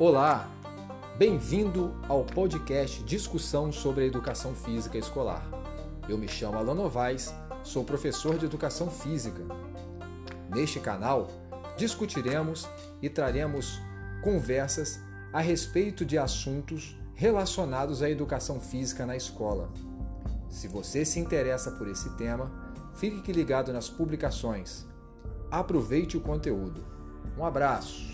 Olá, bem-vindo ao podcast Discussão sobre a Educação Física Escolar. Eu me chamo Alan Novaes, sou professor de Educação Física. Neste canal, discutiremos e traremos conversas a respeito de assuntos relacionados à educação física na escola. Se você se interessa por esse tema, fique ligado nas publicações. Aproveite o conteúdo. Um abraço!